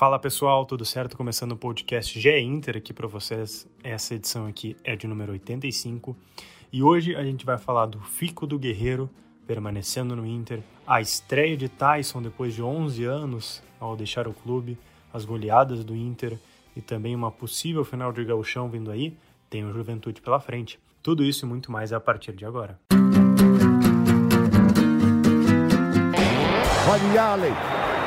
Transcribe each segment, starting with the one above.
Fala pessoal, tudo certo? Começando o podcast GE Inter aqui para vocês. Essa edição aqui é de número 85 e hoje a gente vai falar do Fico do Guerreiro permanecendo no Inter, a estreia de Tyson depois de 11 anos ao deixar o clube, as goleadas do Inter e também uma possível final de gauchão vindo aí, tem o Juventude pela frente. Tudo isso e muito mais a partir de agora. Allen,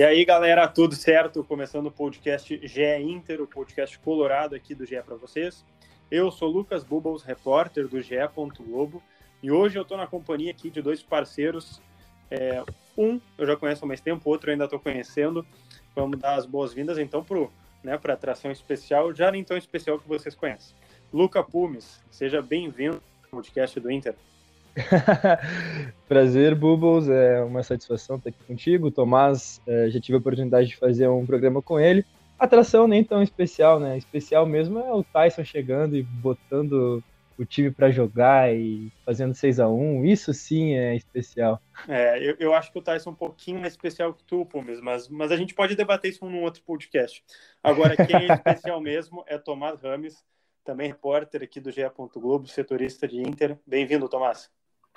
E aí, galera, tudo certo? Começando o podcast GE Inter, o podcast colorado aqui do GE para vocês. Eu sou Lucas Bubbles, repórter do GE. Globo, e hoje eu estou na companhia aqui de dois parceiros. É, um eu já conheço há mais tempo, outro eu ainda estou conhecendo. Vamos dar as boas-vindas então para né, a atração especial, já nem tão especial que vocês conhecem. Luca Pumes, seja bem-vindo ao podcast do Inter. Prazer, Bubbles. É uma satisfação estar aqui contigo. Tomás, é, já tive a oportunidade de fazer um programa com ele. Atração nem tão especial, né? Especial mesmo é o Tyson chegando e botando o time para jogar e fazendo 6 a 1 Isso sim é especial. É, eu, eu acho que o Tyson é um pouquinho mais especial que tu, Pumes, mas, mas a gente pode debater isso num outro podcast. Agora, quem é especial mesmo é Tomás Rames, também repórter aqui do GE. Globo, setorista de Inter. Bem-vindo, Tomás.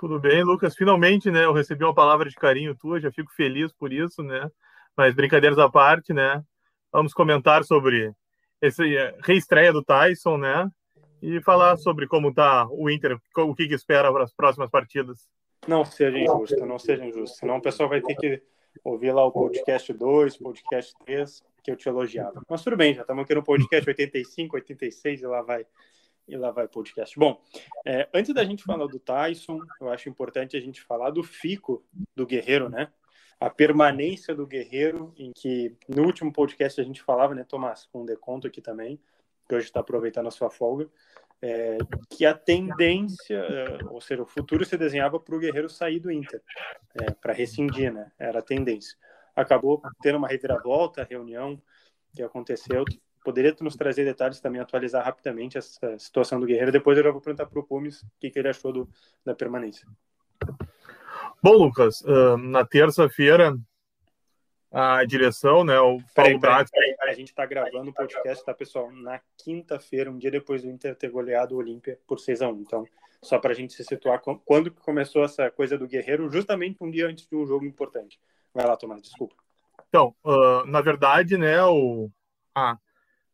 Tudo bem, Lucas? Finalmente, né? Eu recebi uma palavra de carinho tua, já fico feliz por isso, né? Mas brincadeiras à parte, né? Vamos comentar sobre essa eh, reestreia do Tyson, né? E falar sobre como tá o Inter, o que, que espera para as próximas partidas. Não seja injusto, não seja injusto. Senão o pessoal vai ter que ouvir lá o podcast 2, podcast 3, que eu te elogiava. Mas tudo bem, já estamos aqui no podcast 85, 86 e lá vai e lá vai podcast. Bom, é, antes da gente falar do Tyson, eu acho importante a gente falar do fico do Guerreiro, né? A permanência do Guerreiro, em que no último podcast a gente falava, né, Tomás, com um deconto aqui também, que hoje está aproveitando a sua folga, é, que a tendência, é, ou seja, o futuro se desenhava para o Guerreiro sair do Inter, é, para rescindir, né? Era a tendência. Acabou tendo uma reviravolta, reunião que aconteceu, Poderia nos trazer detalhes também, atualizar rapidamente essa situação do Guerreiro. Depois eu já vou perguntar para o Pumes o que, que, ele achou do, da permanência. Bom, Lucas, uh, na terça-feira, a direção, né, o Paulo Braga... A gente está gravando o podcast, tá, pessoal? Na quinta-feira, um dia depois do Inter ter goleado o Olímpia por 6 a 1 Então, só para a gente se situar, quando começou essa coisa do Guerreiro, justamente um dia antes de um jogo importante. Vai lá, Tomás, desculpa. Então, uh, na verdade, né, o... Ah,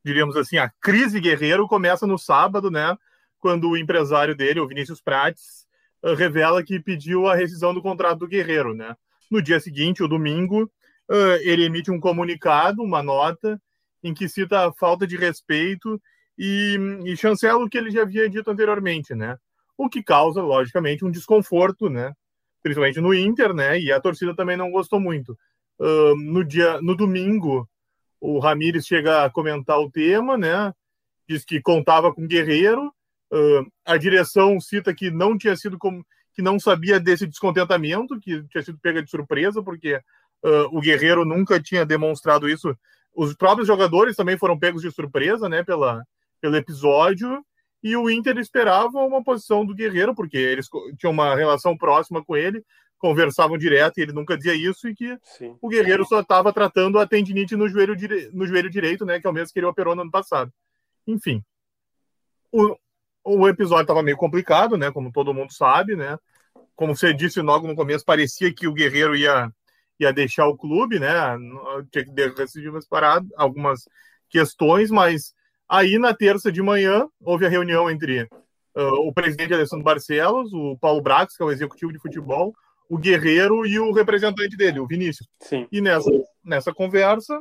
diríamos assim, a crise Guerreiro começa no sábado, né? Quando o empresário dele, o Vinícius Prates, eh, revela que pediu a rescisão do contrato do Guerreiro, né? No dia seguinte, o domingo, eh, ele emite um comunicado, uma nota, em que cita a falta de respeito e, e chancela o que ele já havia dito anteriormente, né? O que causa, logicamente, um desconforto, né? Principalmente no Inter, né? E a torcida também não gostou muito. No dia, no domingo, o Ramires chega a comentar o tema, né? Diz que contava com Guerreiro. Uh, a direção cita que não tinha sido como que não sabia desse descontentamento, que tinha sido pega de surpresa, porque uh, o Guerreiro nunca tinha demonstrado isso. Os próprios jogadores também foram pegos de surpresa, né? Pela, pelo episódio. E o Inter esperava uma posição do Guerreiro, porque eles tinham uma relação próxima com ele, conversavam direto e ele nunca dizia isso e que Sim. o Guerreiro só estava tratando a tendinite no joelho, dire... no joelho direito, né, que é o mesmo que ele operou no ano passado. Enfim, o, o episódio estava meio complicado, né, como todo mundo sabe, né, como você disse logo no começo, parecia que o Guerreiro ia, ia deixar o clube, né, tinha que decidir umas paradas, algumas questões, mas aí na terça de manhã houve a reunião entre uh, o presidente Alessandro Barcelos, o Paulo Brax, que é o executivo de futebol, o Guerreiro e o representante dele, o Vinícius. Sim. E nessa, nessa conversa,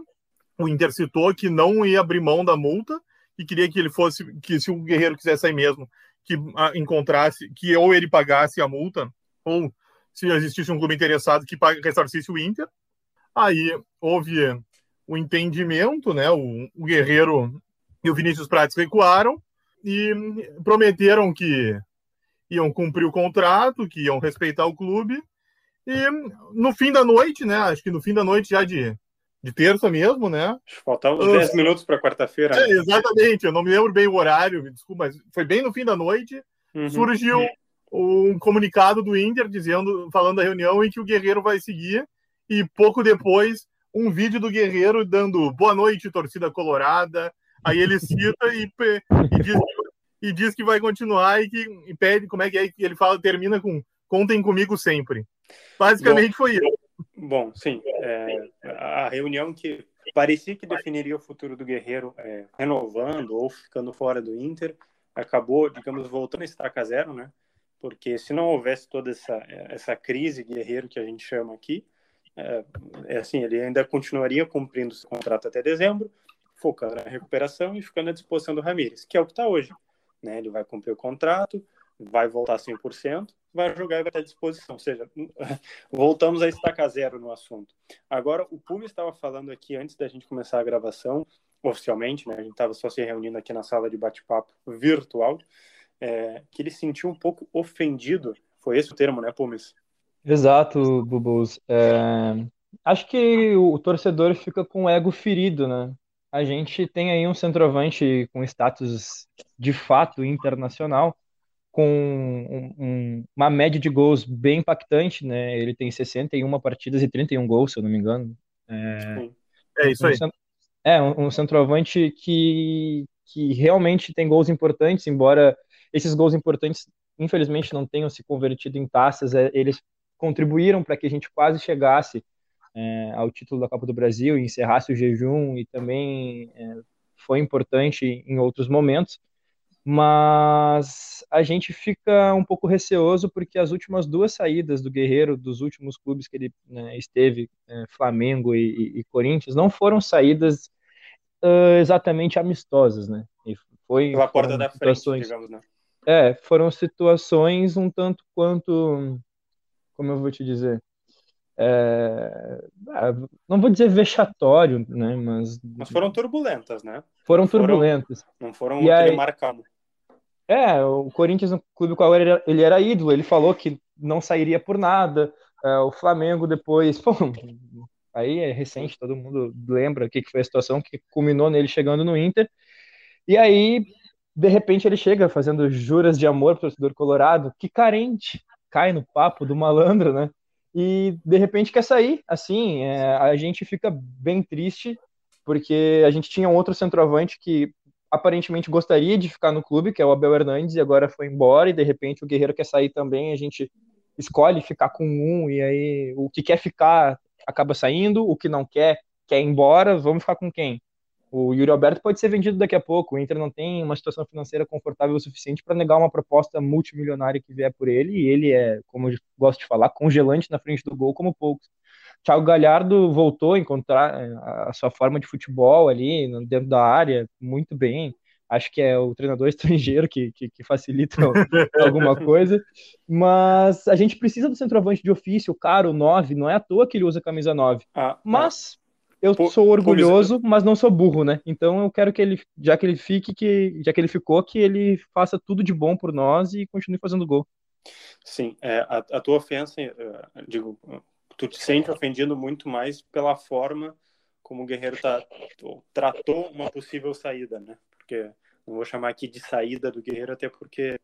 o Inter citou que não ia abrir mão da multa e queria que ele fosse, que se o Guerreiro quisesse sair mesmo, que encontrasse, que ou ele pagasse a multa, ou se existisse um clube interessado que ressarcisse o Inter. Aí houve o entendimento, né? O, o Guerreiro e o Vinícius Prates recuaram e prometeram que iam cumprir o contrato, que iam respeitar o clube. E no fim da noite, né? Acho que no fim da noite já de, de terça mesmo, né? Faltavam uns 10 minutos para quarta-feira. É, exatamente, eu não me lembro bem o horário, desculpa, mas foi bem no fim da noite. Uhum. Surgiu um comunicado do Inter dizendo, falando da reunião em que o Guerreiro vai seguir, e pouco depois um vídeo do Guerreiro dando boa noite, torcida colorada. Aí ele cita e, e, diz, e diz que vai continuar e que e pede como é que é ele fala, termina com contem comigo sempre. Basicamente bom, foi isso. Bom, sim. É, a reunião que parecia que definiria o futuro do Guerreiro é, renovando ou ficando fora do Inter, acabou, digamos, voltando a estaca zero, né? Porque se não houvesse toda essa, essa crise Guerreiro que a gente chama aqui, é, é assim, ele ainda continuaria cumprindo seu contrato até dezembro, focando na recuperação e ficando à disposição do Ramires, que é o que está hoje. Né? Ele vai cumprir o contrato, vai voltar 100%, vai jogar e vai estar à disposição. Ou seja, voltamos a estacar zero no assunto. Agora, o Puma estava falando aqui antes da gente começar a gravação, oficialmente, né? a gente estava só se reunindo aqui na sala de bate-papo virtual, é, que ele sentiu um pouco ofendido. Foi esse o termo, né, Pumes? Exato, Bubus. É, acho que o torcedor fica com o ego ferido, né? A gente tem aí um centroavante com status de fato internacional, com um, um, uma média de gols bem impactante, né? Ele tem 61 partidas e 31 gols, se eu não me engano. É, é isso aí. Um, é, um, centroavante que, que realmente tem gols importantes, embora esses gols importantes, infelizmente, não tenham se convertido em taças, é, eles contribuíram para que a gente quase chegasse é, ao título da Copa do Brasil e encerrasse o jejum e também é, foi importante em outros momentos. Mas a gente fica um pouco receoso porque as últimas duas saídas do Guerreiro, dos últimos clubes que ele né, esteve, é, Flamengo e, e, Corinthians, não foram saídas uh, exatamente amistosas, né? E foi pela porta da frente, digamos, né? É, foram situações um tanto quanto como eu vou te dizer, é, ah, não vou dizer vexatório, né, mas... Mas foram turbulentas, né? Foram não turbulentas. Foram, não foram e aí, marcado. É, o Corinthians, um clube qual ele era, ele era ídolo, ele falou que não sairia por nada, é, o Flamengo depois, pô, aí é recente, todo mundo lembra o que, que foi a situação que culminou nele chegando no Inter, e aí, de repente, ele chega fazendo juras de amor pro torcedor colorado, que carente, cai no papo do malandro, né? E de repente quer sair. Assim, é, a gente fica bem triste, porque a gente tinha um outro centroavante que aparentemente gostaria de ficar no clube, que é o Abel Hernandes, e agora foi embora, e de repente o Guerreiro quer sair também, a gente escolhe ficar com um, e aí o que quer ficar acaba saindo, o que não quer quer ir embora, vamos ficar com quem? O Yuri Alberto pode ser vendido daqui a pouco. O Inter não tem uma situação financeira confortável o suficiente para negar uma proposta multimilionária que vier por ele. E ele é, como eu gosto de falar, congelante na frente do gol, como poucos. Thiago Galhardo voltou a encontrar é, a sua forma de futebol ali dentro da área, muito bem. Acho que é o treinador estrangeiro que, que, que facilita alguma coisa. Mas a gente precisa do centroavante de ofício, caro, 9. Não é à toa que ele usa camisa 9. Ah, mas eu Pô, sou orgulhoso, mas não sou burro, né? Então eu quero que ele, já que ele fique, que já que ele ficou, que ele faça tudo de bom por nós e continue fazendo gol. Sim, é, a, a, tua ofensa, é, digo, tu te sente ofendido muito mais pela forma como o Guerreiro tá, tratou uma possível saída, né? Porque não vou chamar aqui de saída do Guerreiro, até porque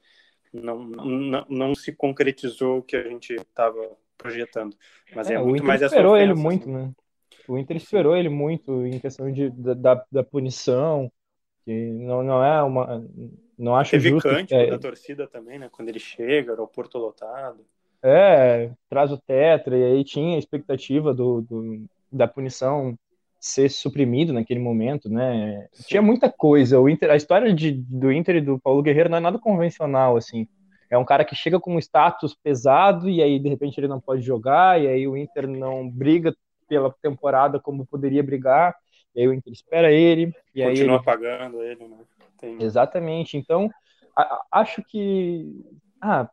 não, não, não se concretizou o que a gente estava projetando. Mas é, é muito mais essa ofensa, ele muito, assim. né? O Inter esperou ele muito em questão de, da, da punição, que não, não é uma. Não acho Teve justo. cântico é, da torcida também, né? Quando ele chega, aeroporto lotado. É, traz o Tetra, e aí tinha a expectativa do, do da punição ser suprimido naquele momento, né? Sim. Tinha muita coisa. O Inter, a história de, do Inter e do Paulo Guerreiro não é nada convencional, assim. É um cara que chega com um status pesado e aí de repente ele não pode jogar, e aí o Inter não briga pela temporada como poderia brigar, e aí o Inter espera ele. E Continua aí ele... pagando ele, né? Tem... Exatamente. Então, a, acho que. Ah,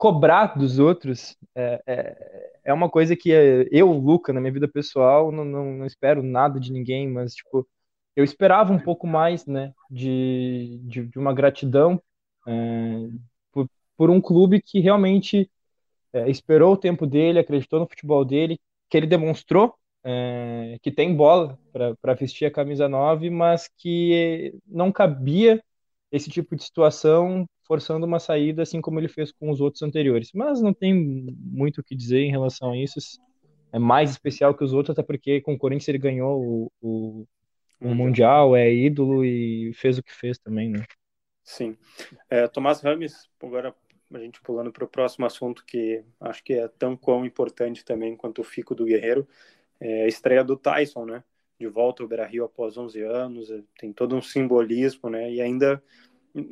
cobrar dos outros é, é, é, uma coisa que eu, Luca, na minha vida pessoal, não, não, não, espero nada de ninguém, mas, tipo, eu esperava um pouco mais, né, de, de, de uma gratidão é, por, por um clube que realmente é, esperou o tempo dele, acreditou no futebol dele, que ele demonstrou é, que tem bola para vestir a camisa 9, mas que não cabia esse tipo de situação forçando uma saída, assim como ele fez com os outros anteriores. Mas não tem muito o que dizer em relação a isso. É mais especial que os outros, até porque com o Corinthians ele ganhou o, o, o Mundial, é ídolo e fez o que fez também, né? Sim. É, Tomás Rames, agora a gente pulando para o próximo assunto que acho que é tão quão importante também quanto o fico do Guerreiro, é a estreia do Tyson, né? De volta ao Beira-Rio após 11 anos, é, tem todo um simbolismo, né? E ainda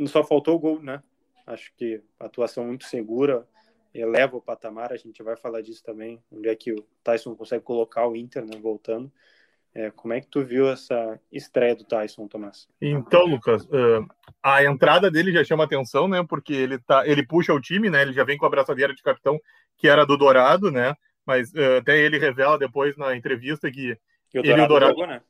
só faltou o gol, né? Acho que atuação muito segura eleva o patamar, a gente vai falar disso também, onde é que o Tyson consegue colocar o Inter, né, voltando. É, como é que tu viu essa estreia do Tyson, Tomás? Então, Lucas, uh, a entrada dele já chama atenção, né? Porque ele tá, ele puxa o time, né? Ele já vem com a braçadeira de capitão que era do Dourado, né? Mas uh, até ele revela depois na entrevista que e o ele e o Dourado jogou, né?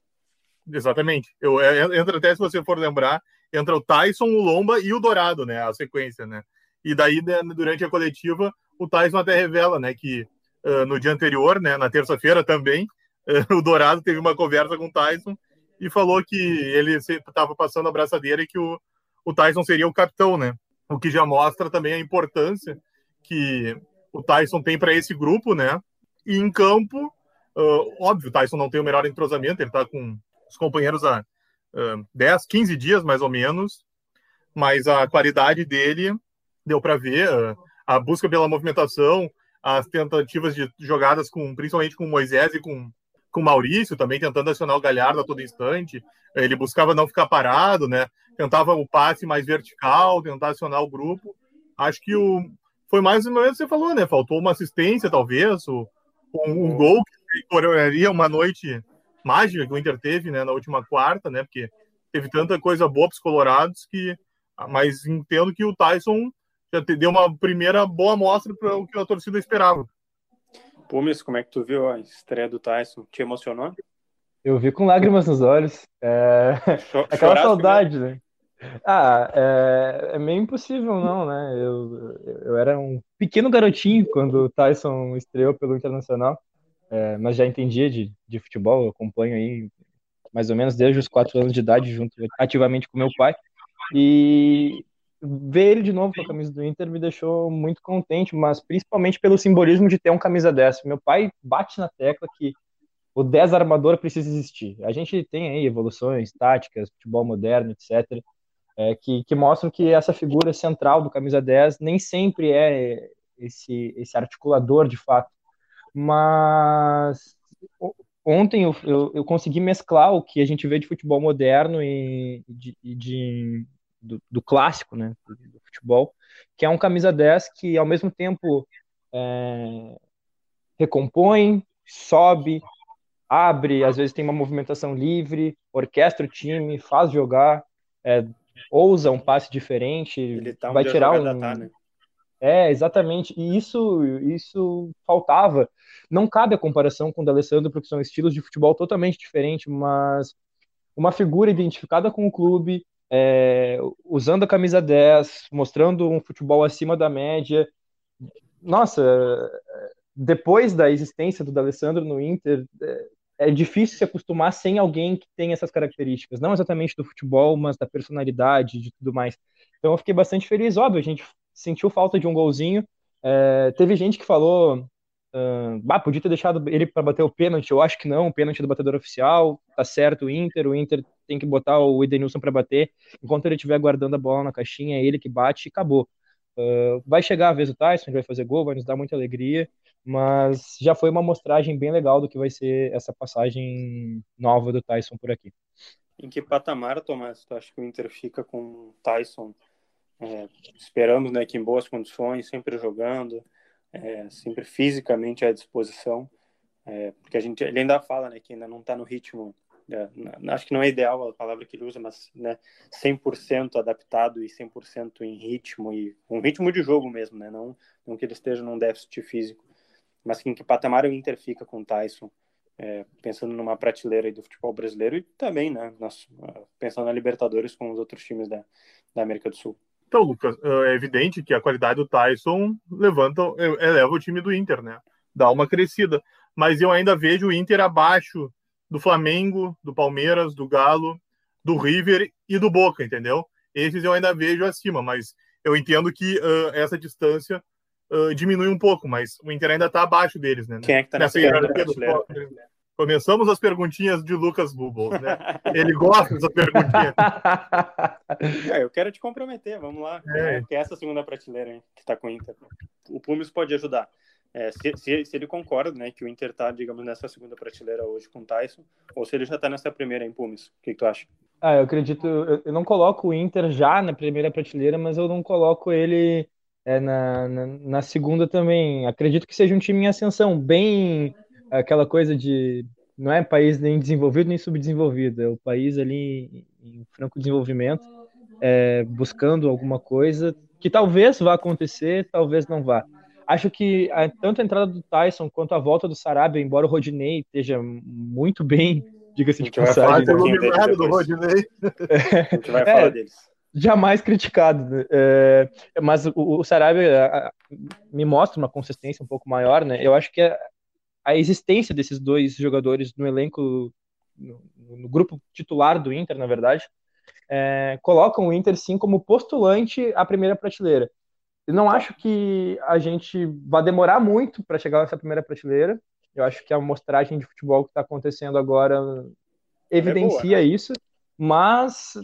Exatamente. Eu, é, entra até se você for lembrar, entra o Tyson, o Lomba e o Dourado, né? A sequência, né? E daí né, durante a coletiva o Tyson até revela, né? Que uh, no dia anterior, né? Na terça-feira também o Dourado teve uma conversa com o Tyson e falou que ele estava passando a braçadeira e que o, o Tyson seria o capitão, né? O que já mostra também a importância que o Tyson tem para esse grupo, né? E em campo, uh, óbvio, o Tyson não tem o melhor entrosamento, ele está com os companheiros há uh, 10, 15 dias mais ou menos, mas a qualidade dele deu para ver, uh, a busca pela movimentação, as tentativas de jogadas com principalmente com Moisés e com com o Maurício também tentando acionar o Galhardo a todo instante. Ele buscava não ficar parado, né? Tentava o passe mais vertical, tentar acionar o grupo. Acho que o foi mais ou menos que você falou, né? Faltou uma assistência, talvez, o, um, um gol que coroaria uma noite mágica que o Inter teve, né? Na última quarta, né? Porque teve tanta coisa boa para os colorados que, mas entendo que o Tyson já deu uma primeira boa amostra para o que a torcida esperava. Pumes, como é que tu viu a estreia do Tyson? Te emocionou? Eu vi com lágrimas nos olhos. É... Aquela saudade, né? Ah, é... é, meio impossível, não, né? Eu, eu era um pequeno garotinho quando o Tyson estreou pelo Internacional, é, mas já entendia de, de futebol, eu acompanho aí mais ou menos desde os quatro anos de idade, junto ativamente com meu pai. E ver ele de novo com a camisa do Inter me deixou muito contente, mas principalmente pelo simbolismo de ter um camisa 10. Meu pai bate na tecla que o 10 armador precisa existir. A gente tem aí evoluções táticas, futebol moderno, etc., é, que, que mostram que essa figura central do camisa 10 nem sempre é esse, esse articulador de fato. Mas ontem eu, eu, eu, consegui mesclar o que a gente vê de futebol moderno e de, de, do, do clássico, né, do, do, futebol, que é um camisa 10 que ao mesmo tempo é, recompõe, sobe, abre, às vezes tem uma movimentação livre, orquestra o time, faz jogar, é, ousa um passe diferente, tá vai tirar um... Tá, né? É, exatamente. E isso, isso faltava. Não cabe a comparação com o D'Alessandro, porque são estilos de futebol totalmente diferentes, mas uma figura identificada com o clube, é, usando a camisa 10, mostrando um futebol acima da média. Nossa, depois da existência do D'Alessandro no Inter, é, é difícil se acostumar sem alguém que tem essas características, não exatamente do futebol, mas da personalidade, de tudo mais. Então eu fiquei bastante feliz, óbvio, a gente sentiu falta de um golzinho. É, teve gente que falou Uh, bah, podia ter deixado ele para bater o pênalti. Eu acho que não, o pênalti do batedor oficial. Tá certo o Inter, o Inter tem que botar o Edenilson para bater. Enquanto ele estiver guardando a bola na caixinha, é ele que bate e acabou. Uh, vai chegar a vez do Tyson, vai fazer gol, vai nos dar muita alegria. Mas já foi uma amostragem bem legal do que vai ser essa passagem nova do Tyson por aqui. Em que patamar, Tomás, tu acha que o Inter fica com o Tyson? É, esperamos né, que em boas condições, sempre jogando é, sempre fisicamente à disposição, é, porque a gente, ele ainda fala né, que ainda não está no ritmo é, acho que não é ideal a palavra que ele usa, mas né, 100% adaptado e 100% em ritmo e um ritmo de jogo mesmo, né? Não, não que ele esteja num déficit físico, mas em que patamar o Inter fica com o Tyson, é, pensando numa prateleira do futebol brasileiro e também, né, nós, pensando na Libertadores com os outros times da, da América do Sul. Então, Lucas, é evidente que a qualidade do Tyson levanta, eleva o time do Inter, né? Dá uma crescida. Mas eu ainda vejo o Inter abaixo do Flamengo, do Palmeiras, do Galo, do River e do Boca, entendeu? Esses eu ainda vejo acima, mas eu entendo que uh, essa distância uh, diminui um pouco, mas o Inter ainda está abaixo deles, né? Quem é que está nessa hierarquia do Começamos as perguntinhas de Lucas Bubbles, né? Ele gosta dessas perguntinhas. É, eu quero te comprometer, vamos lá. É. Que é essa segunda prateleira hein, que está com o Inter. O Pumes pode ajudar. É, se, se, se, ele concorda, né, que o Inter está, digamos, nessa segunda prateleira hoje com o Tyson, ou se ele já está nessa primeira em Pumes. O que, que, tu acha? Ah, eu acredito, eu, eu, não coloco o Inter já na primeira prateleira, mas eu não coloco ele é, na, na, na, segunda também. Acredito que seja um time em ascensão, bem aquela coisa de não é país nem desenvolvido nem subdesenvolvido, é o país ali em franco desenvolvimento, é, buscando alguma coisa que talvez vá acontecer, talvez não vá. Acho que a, tanto a entrada do Tyson quanto a volta do Sarabia, embora o Rodinei esteja muito bem, diga-se de passagem. Vai falar do Rodinei. A gente vai falar é, deles jamais criticado. Né? É, mas o, o Sarabia me mostra uma consistência um pouco maior, né? Eu acho que a, existência desses dois jogadores no elenco, no, no grupo titular do Inter, na verdade, é, colocam o Inter sim como postulante à primeira prateleira. Eu não acho que a gente vai demorar muito para chegar nessa primeira prateleira. Eu acho que a amostragem de futebol que está acontecendo agora evidencia é boa, né? isso, mas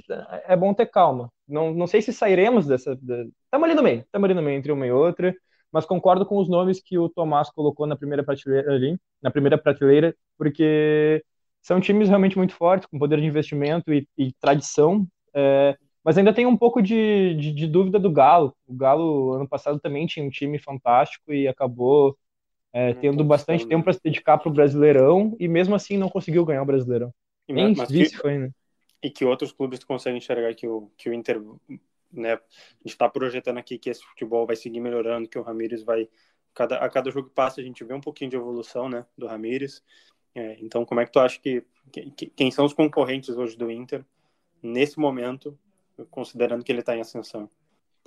é bom ter calma. Não, não sei se sairemos dessa. Estamos ali no meio, estamos ali no meio entre uma e outra, mas concordo com os nomes que o Tomás colocou na primeira prateleira ali, na primeira prateleira, porque são times realmente muito fortes, com poder de investimento e, e tradição. É, mas ainda tem um pouco de, de, de, dúvida do Galo. O Galo, ano passado, também tinha um time fantástico e acabou é, tendo bastante tempo para se dedicar para o Brasileirão e mesmo assim não conseguiu ganhar o Brasileirão. Nem vice que, foi, né? E que outros clubes conseguem enxergar que o, que o Inter, né? A gente está projetando aqui que esse futebol vai seguir melhorando, que o Ramires vai. Cada, a cada jogo que passa a gente vê um pouquinho de evolução, né? Do Ramires. É, então, como é que tu acha que, que. Quem são os concorrentes hoje do Inter nesse momento considerando que ele está em ascensão.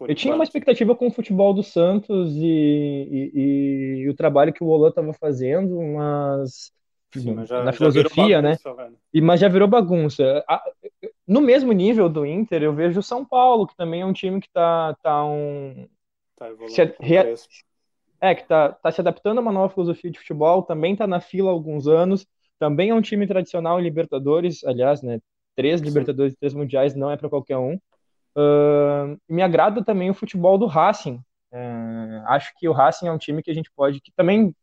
Eu tinha uma expectativa com o futebol do Santos e, e, e o trabalho que o Olan estava fazendo, mas, Sim, já, na filosofia, né? bagunça, né? E, mas já virou bagunça. No mesmo nível do Inter, eu vejo o São Paulo, que também é um time que está tá um. Tá. Re... É, que está tá se adaptando a uma nova filosofia de futebol, também está na fila há alguns anos, também é um time tradicional em Libertadores, aliás, né? três Libertadores e três Mundiais não é para qualquer um. Uh, me agrada também o futebol do Racing. Uh, acho que o Racing é um time que a gente pode, que também,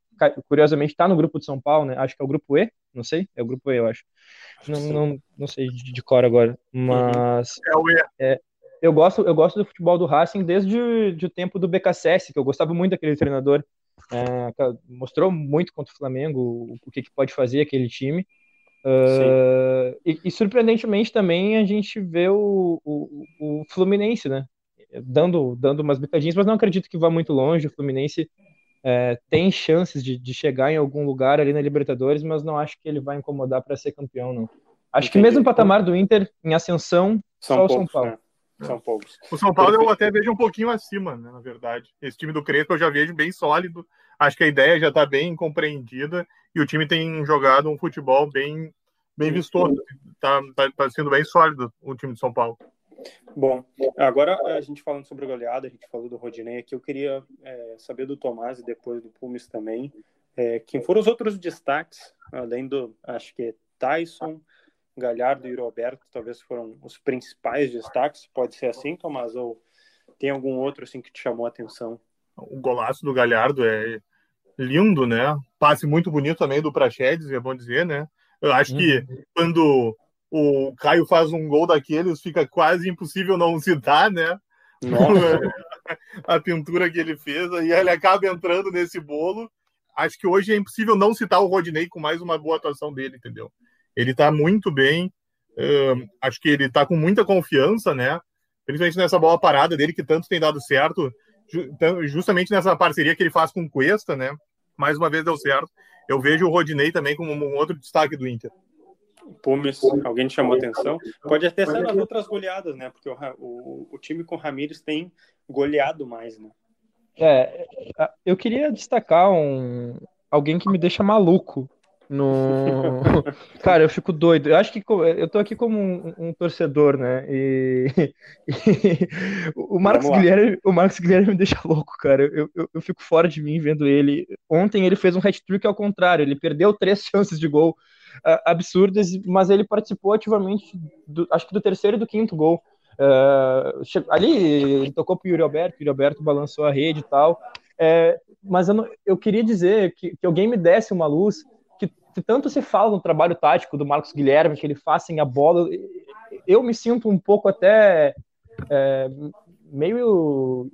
curiosamente, está no grupo de São Paulo, né? Acho que é o grupo E, não sei, é o grupo E, eu acho. não, não, não, sei de, de, cor agora, mas. É o E. É, eu gosto, eu gosto do futebol do Racing desde o tempo do BKSS, que eu gostava muito daquele treinador. É, mostrou muito contra o Flamengo o, o que, que pode fazer aquele time. Uh, e, e, surpreendentemente também a gente vê o, o, o, Fluminense, né? Dando, dando umas bitadinhas, mas não acredito que vá muito longe. O Fluminense é, tem chances de, de, chegar em algum lugar ali na Libertadores, mas não acho que ele vai incomodar para ser campeão, não. Acho Entendi. que mesmo o patamar do Inter em ascensão, são só poucos, o São Paulo. Né? São poucos. O São Paulo eu até vejo um pouquinho acima, né, na verdade. Esse time do Crespo eu já vejo bem sólido. Acho que a ideia já está bem compreendida e o time tem jogado um futebol bem, bem vistoso. Está tá, tá sendo bem sólido o time de São Paulo. Bom, agora a gente falando sobre goleada, a gente falou do Rodinei aqui, eu queria é, saber do Tomás e depois do Pumes também. É, quem foram os outros destaques, além do, acho que é Tyson, Galhardo e Roberto, talvez foram os principais destaques, pode ser assim, Tomás, ou tem algum outro assim que te chamou a atenção? O golaço do Galhardo é lindo, né? Passe muito bonito também do Praxedes, é bom dizer, né? Eu acho que uhum. quando o Caio faz um gol daqueles, fica quase impossível não citar, né? a pintura que ele fez, e ele acaba entrando nesse bolo. Acho que hoje é impossível não citar o Rodinei com mais uma boa atuação dele, entendeu? Ele está muito bem, acho que ele está com muita confiança, né? Principalmente nessa bola parada dele, que tanto tem dado certo, justamente nessa parceria que ele faz com o Cuesta, né? Mais uma vez deu certo. Eu vejo o Rodinei também como um outro destaque do Inter. Pumes, alguém te chamou atenção? Pode até ser nas outras goleadas, né? Porque o, o, o time com o Ramires tem goleado mais, né? É, eu queria destacar um, alguém que me deixa maluco no... Cara, eu fico doido. Eu acho que eu tô aqui como um, um torcedor, né? E, e... o Marcos Guilherme, o Marcos Guilherme me deixa louco, cara. Eu, eu, eu, fico fora de mim vendo ele. Ontem ele fez um hat-trick ao contrário. Ele perdeu três chances de gol uh, absurdas, mas ele participou ativamente, do, acho que do terceiro e do quinto gol. Uh, ali ele tocou pro Yuri Alberto, Yuri Alberto balançou a rede e tal. É, mas eu, não, eu, queria dizer que, que alguém me desse uma luz que tanto se fala no trabalho tático do Marcos Guilherme, que ele faz sem a bola, eu me sinto um pouco até é, meio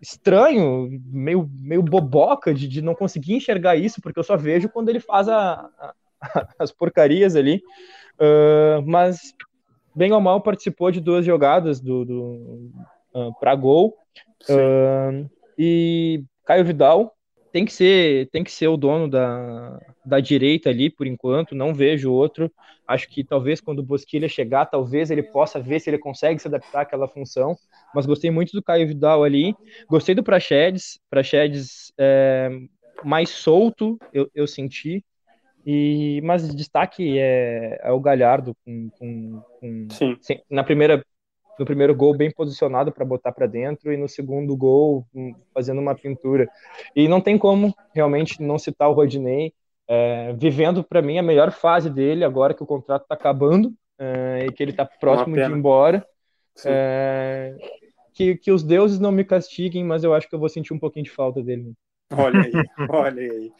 estranho, meio, meio boboca de, de não conseguir enxergar isso, porque eu só vejo quando ele faz a, as porcarias ali. Uh, mas, bem ou mal, participou de duas jogadas do, do uh, para gol. Uh, e Caio Vidal tem que ser tem que ser o dono da, da direita ali por enquanto. Não vejo outro. Acho que talvez quando o Bosquilha chegar talvez ele possa ver se ele consegue se adaptar àquela função. Mas gostei muito do Caio Vidal ali. Gostei do Praxedes. Praxedes é, mais solto eu, eu senti e mas destaque é, é o Galhardo com, com, com na primeira no primeiro gol bem posicionado para botar para dentro e no segundo gol hum, fazendo uma pintura. E não tem como realmente não citar o Rodinei, é, vivendo para mim a melhor fase dele agora que o contrato está acabando é, e que ele está próximo de ir embora. É, que, que os deuses não me castiguem, mas eu acho que eu vou sentir um pouquinho de falta dele. Olha aí, olha aí.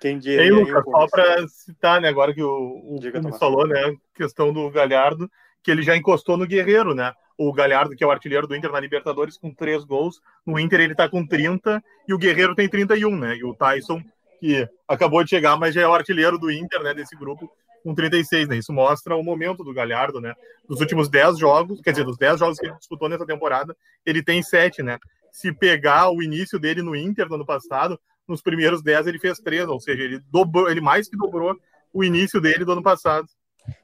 Quem diria, Ei, Lucas, só para citar, né, agora que o, o falou, né, questão do Galhardo, que ele já encostou no Guerreiro, né? o Galhardo, que é o artilheiro do Inter na Libertadores, com três gols. No Inter ele tá com 30 e o Guerreiro tem 31, né? E o Tyson, que acabou de chegar, mas já é o artilheiro do Inter, né? Desse grupo, com 36, né? Isso mostra o momento do Galhardo, né? Dos últimos 10 jogos, quer dizer, dos 10 jogos que ele disputou nessa temporada, ele tem 7, né? Se pegar o início dele no Inter no ano passado, nos primeiros 10 ele fez 3, ou seja, ele dobrou, ele mais que dobrou o início dele do ano passado.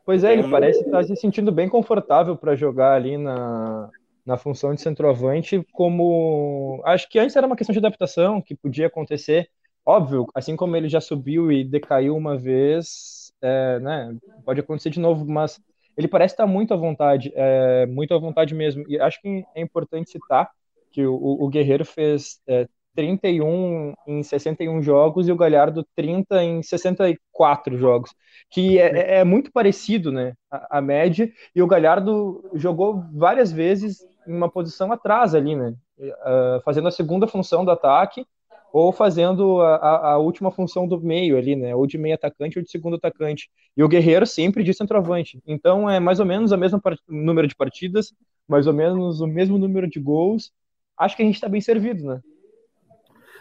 Pois é, ele parece estar se sentindo bem confortável para jogar ali na, na função de centroavante, como acho que antes era uma questão de adaptação que podia acontecer. Óbvio, assim como ele já subiu e decaiu uma vez, é, né, pode acontecer de novo, mas ele parece estar muito à vontade, é, muito à vontade mesmo. E acho que é importante citar que o, o Guerreiro fez é, 31 em 61 jogos e o Galhardo 30 em 64 jogos, que é, é, é muito parecido, né, a, a, média, e o Galhardo jogou várias vezes em uma posição atrás ali, né, uh, fazendo a segunda função do ataque ou fazendo a, a, última função do meio ali, né, ou de meio atacante ou de segundo atacante, e o Guerreiro sempre de centroavante, então é mais ou menos o mesmo número de partidas, mais ou menos o mesmo número de gols, acho que a gente está bem servido, né.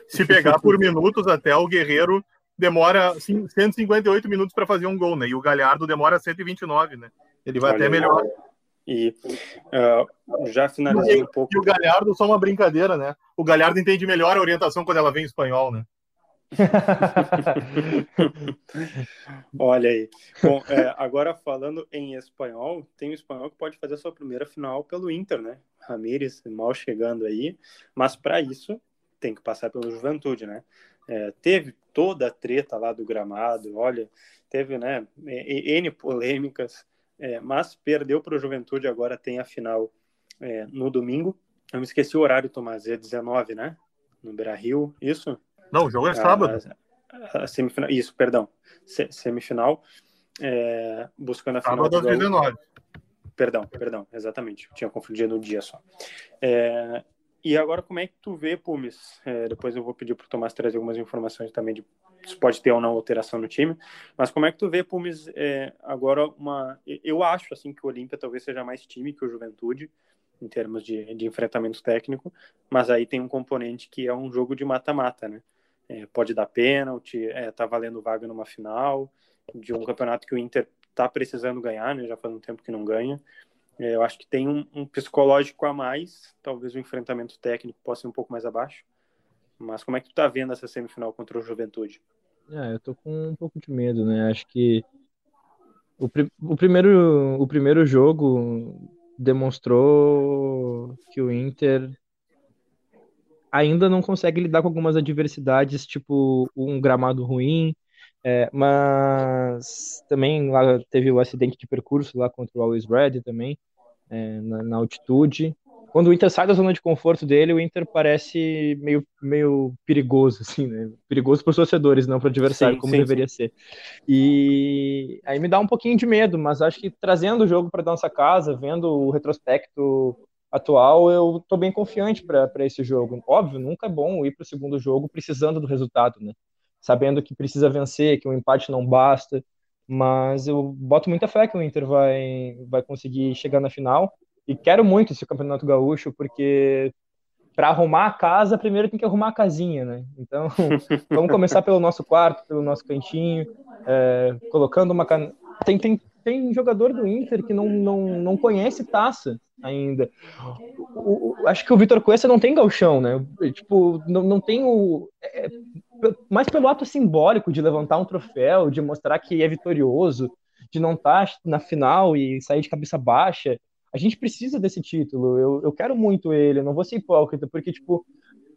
Se pegar por minutos até o Guerreiro demora assim, 158 minutos para fazer um gol, né? E o Galhardo demora 129, né? Ele vai Olha até melhor. E uh, já finalizando um pouco. E o Galhardo só uma brincadeira, né? O Galhardo entende melhor a orientação quando ela vem em espanhol, né? Olha aí. Bom, é, agora falando em espanhol, tem um espanhol que pode fazer a sua primeira final pelo Inter, né? Ramires mal chegando aí, mas para isso tem que passar pelo Juventude, né? É, teve toda a treta lá do gramado, olha, teve, né, N polêmicas, é, mas perdeu para o Juventude, agora tem a final é, no domingo. Eu me esqueci o horário, Tomás, é 19, né? No Beira-Rio, isso? Não, o jogo é sábado. A, a semifinal, isso, perdão, Se, semifinal, é, buscando a final. Sábado às 19. Perdão, perdão, exatamente, tinha confundido o dia só. É, e agora, como é que tu vê, Pumes? É, depois eu vou pedir para o Tomás trazer algumas informações também de se pode ter ou não alteração no time. Mas como é que tu vê, Pumes, é, agora uma... Eu acho, assim, que o Olímpia talvez seja mais time que o Juventude, em termos de, de enfrentamento técnico, mas aí tem um componente que é um jogo de mata-mata, né? É, pode dar pênalti, é, tá valendo vaga numa final, de um campeonato que o Inter tá precisando ganhar, né? Já faz um tempo que não ganha. É, eu acho que tem um, um, psicológico a mais, talvez o enfrentamento técnico possa ser um pouco mais abaixo. Mas como é que tu tá vendo essa semifinal contra o Juventude? É, eu tô com um pouco de medo, né? Acho que o, o, primeiro, o primeiro jogo demonstrou que o Inter ainda não consegue lidar com algumas adversidades, tipo um gramado ruim, é, mas também lá teve o acidente de percurso lá contra o Always Red também, é, na, na, altitude. Quando o Inter sai da zona de conforto dele, o Inter parece meio, meio perigoso, assim, né? Perigoso para os torcedores, não para o adversário, sim, como sim, deveria sim. ser. E aí me dá um pouquinho de medo, mas acho que trazendo o jogo para nossa casa, vendo o retrospecto atual, eu estou bem confiante para esse jogo. Óbvio, nunca é bom ir para o segundo jogo precisando do resultado, né? Sabendo que precisa vencer, que o um empate não basta. Mas eu boto muita fé que o Inter vai, vai conseguir chegar na final. E quero muito esse Campeonato Gaúcho, porque para arrumar a casa, primeiro tem que arrumar a casinha, né? Então, vamos começar pelo nosso quarto, pelo nosso cantinho, é, colocando uma can... tem, tem, tem jogador do Inter que não, não, não conhece taça ainda. O, o, acho que o Vitor Cuesta não tem galchão, né? Tipo, não, não tem o. É, mais pelo ato simbólico de levantar um troféu, de mostrar que é vitorioso, de não estar tá na final e sair de cabeça baixa. A gente precisa desse título. Eu, eu quero muito ele, eu não vou ser hipócrita, porque, tipo,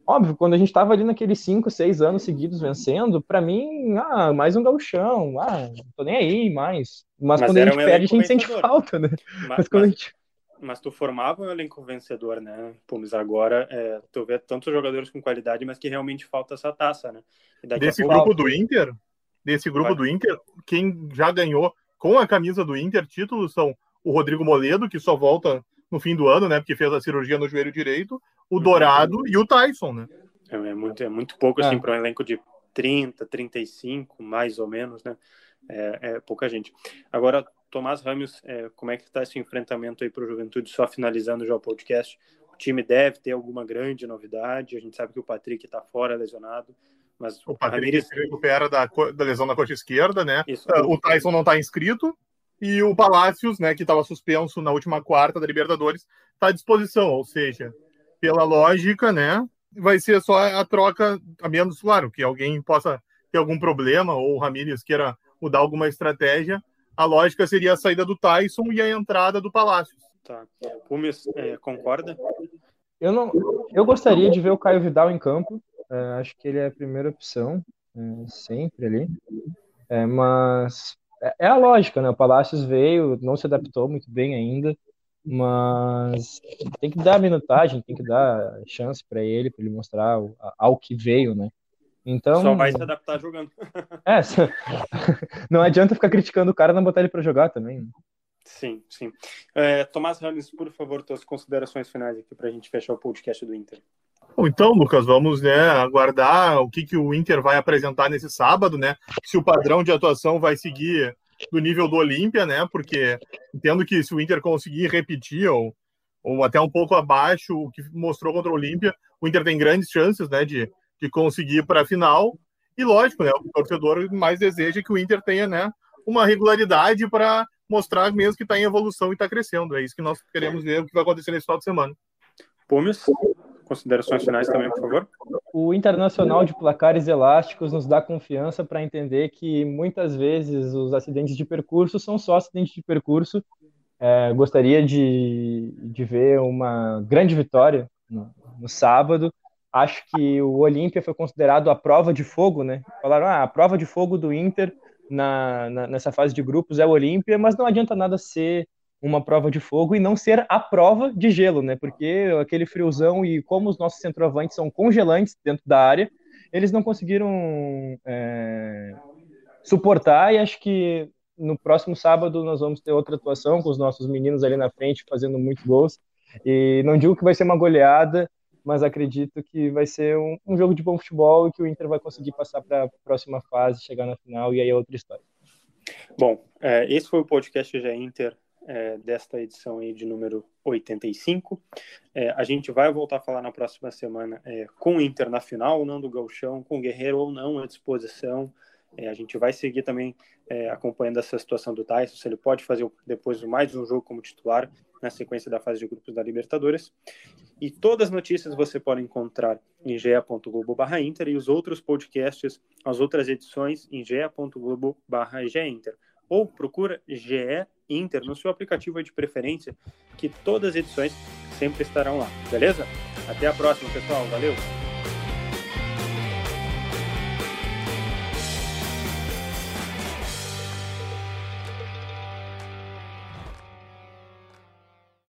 óbvio, quando a gente estava ali naqueles 5, 6 anos seguidos vencendo, para mim, ah, mais um gauchão, ah, não tô nem aí mais. Mas, mas quando a gente perde, a gente sente falta, né? Mas, mas quando mas... a gente mas tu formava um elenco vencedor, né? Pumas agora é, tu vê tantos jogadores com qualidade, mas que realmente falta essa taça, né? Desse grupo do Inter, desse grupo Vai. do Inter, quem já ganhou com a camisa do Inter títulos são o Rodrigo Moledo, que só volta no fim do ano, né? Porque fez a cirurgia no joelho direito, o uhum. Dourado e o Tyson, né? É, é muito, é muito pouco, assim, é. para um elenco de 30, 35, mais ou menos, né? É, é pouca gente. Agora, Tomás Ramos, é, como é que está esse enfrentamento aí para o Juventude? Só finalizando já o podcast, o time deve ter alguma grande novidade. A gente sabe que o Patrick está fora, lesionado. Mas o Patrick Ramires... se recupera da, da lesão na coxa esquerda, né? Isso, uh, o Tyson não está inscrito. E o Palácios, né, que estava suspenso na última quarta da Libertadores, está à disposição. Ou seja, pela lógica, né, vai ser só a troca, a menos, claro, que alguém possa ter algum problema ou o Ramírez queira mudar alguma estratégia, a lógica seria a saída do Tyson e a entrada do Palácios. Tá. Pumes, é, concorda? Eu não, eu gostaria de ver o Caio Vidal em campo. É, acho que ele é a primeira opção, é, sempre ali. É, mas é, é a lógica, né? O Palácios veio, não se adaptou muito bem ainda, mas tem que dar minutagem, tem que dar chance para ele, para ele mostrar ao que veio, né? Então, Só vai se adaptar jogando. É, não adianta ficar criticando o cara não botar ele para jogar também. Né? Sim, sim. É, Tomás Ramos, por favor, tuas considerações finais aqui para a gente fechar o podcast do Inter. Bom, então, Lucas, vamos né, aguardar o que, que o Inter vai apresentar nesse sábado, né? Se o padrão de atuação vai seguir do nível do Olímpia, né? Porque entendo que se o Inter conseguir repetir ou, ou até um pouco abaixo o que mostrou contra o Olímpia, o Inter tem grandes chances, né, de de conseguir para a final. E lógico, né, o torcedor mais deseja que o Inter tenha né, uma regularidade para mostrar mesmo que está em evolução e está crescendo. É isso que nós queremos ver o que vai acontecer nesse final de semana. Pumes, considerações finais também, por favor. O Internacional de Placares Elásticos nos dá confiança para entender que muitas vezes os acidentes de percurso são só acidentes de percurso. É, gostaria de, de ver uma grande vitória no, no sábado Acho que o Olímpia foi considerado a prova de fogo, né? Falaram, ah, a prova de fogo do Inter na, na, nessa fase de grupos é o Olímpia, mas não adianta nada ser uma prova de fogo e não ser a prova de gelo, né? Porque aquele friozão e como os nossos centroavantes são congelantes dentro da área, eles não conseguiram é, suportar e acho que no próximo sábado nós vamos ter outra atuação com os nossos meninos ali na frente fazendo muitos gols. E não digo que vai ser uma goleada, mas acredito que vai ser um, um jogo de bom futebol e que o Inter vai conseguir passar para a próxima fase, chegar na final e aí é outra história. Bom, é, esse foi o podcast já Inter é, desta edição aí de número 85. É, a gente vai voltar a falar na próxima semana é, com o Inter na final, não do Galchão, com o Guerreiro ou não à disposição. É, a gente vai seguir também é, acompanhando essa situação do Tyson, se ele pode fazer depois mais um jogo como titular na sequência da fase de grupos da Libertadores. E todas as notícias você pode encontrar em ge.globo.inter e os outros podcasts, as outras edições em ge.globo.inter. Ou procura GE Inter no seu aplicativo de preferência, que todas as edições sempre estarão lá, beleza? Até a próxima, pessoal. Valeu!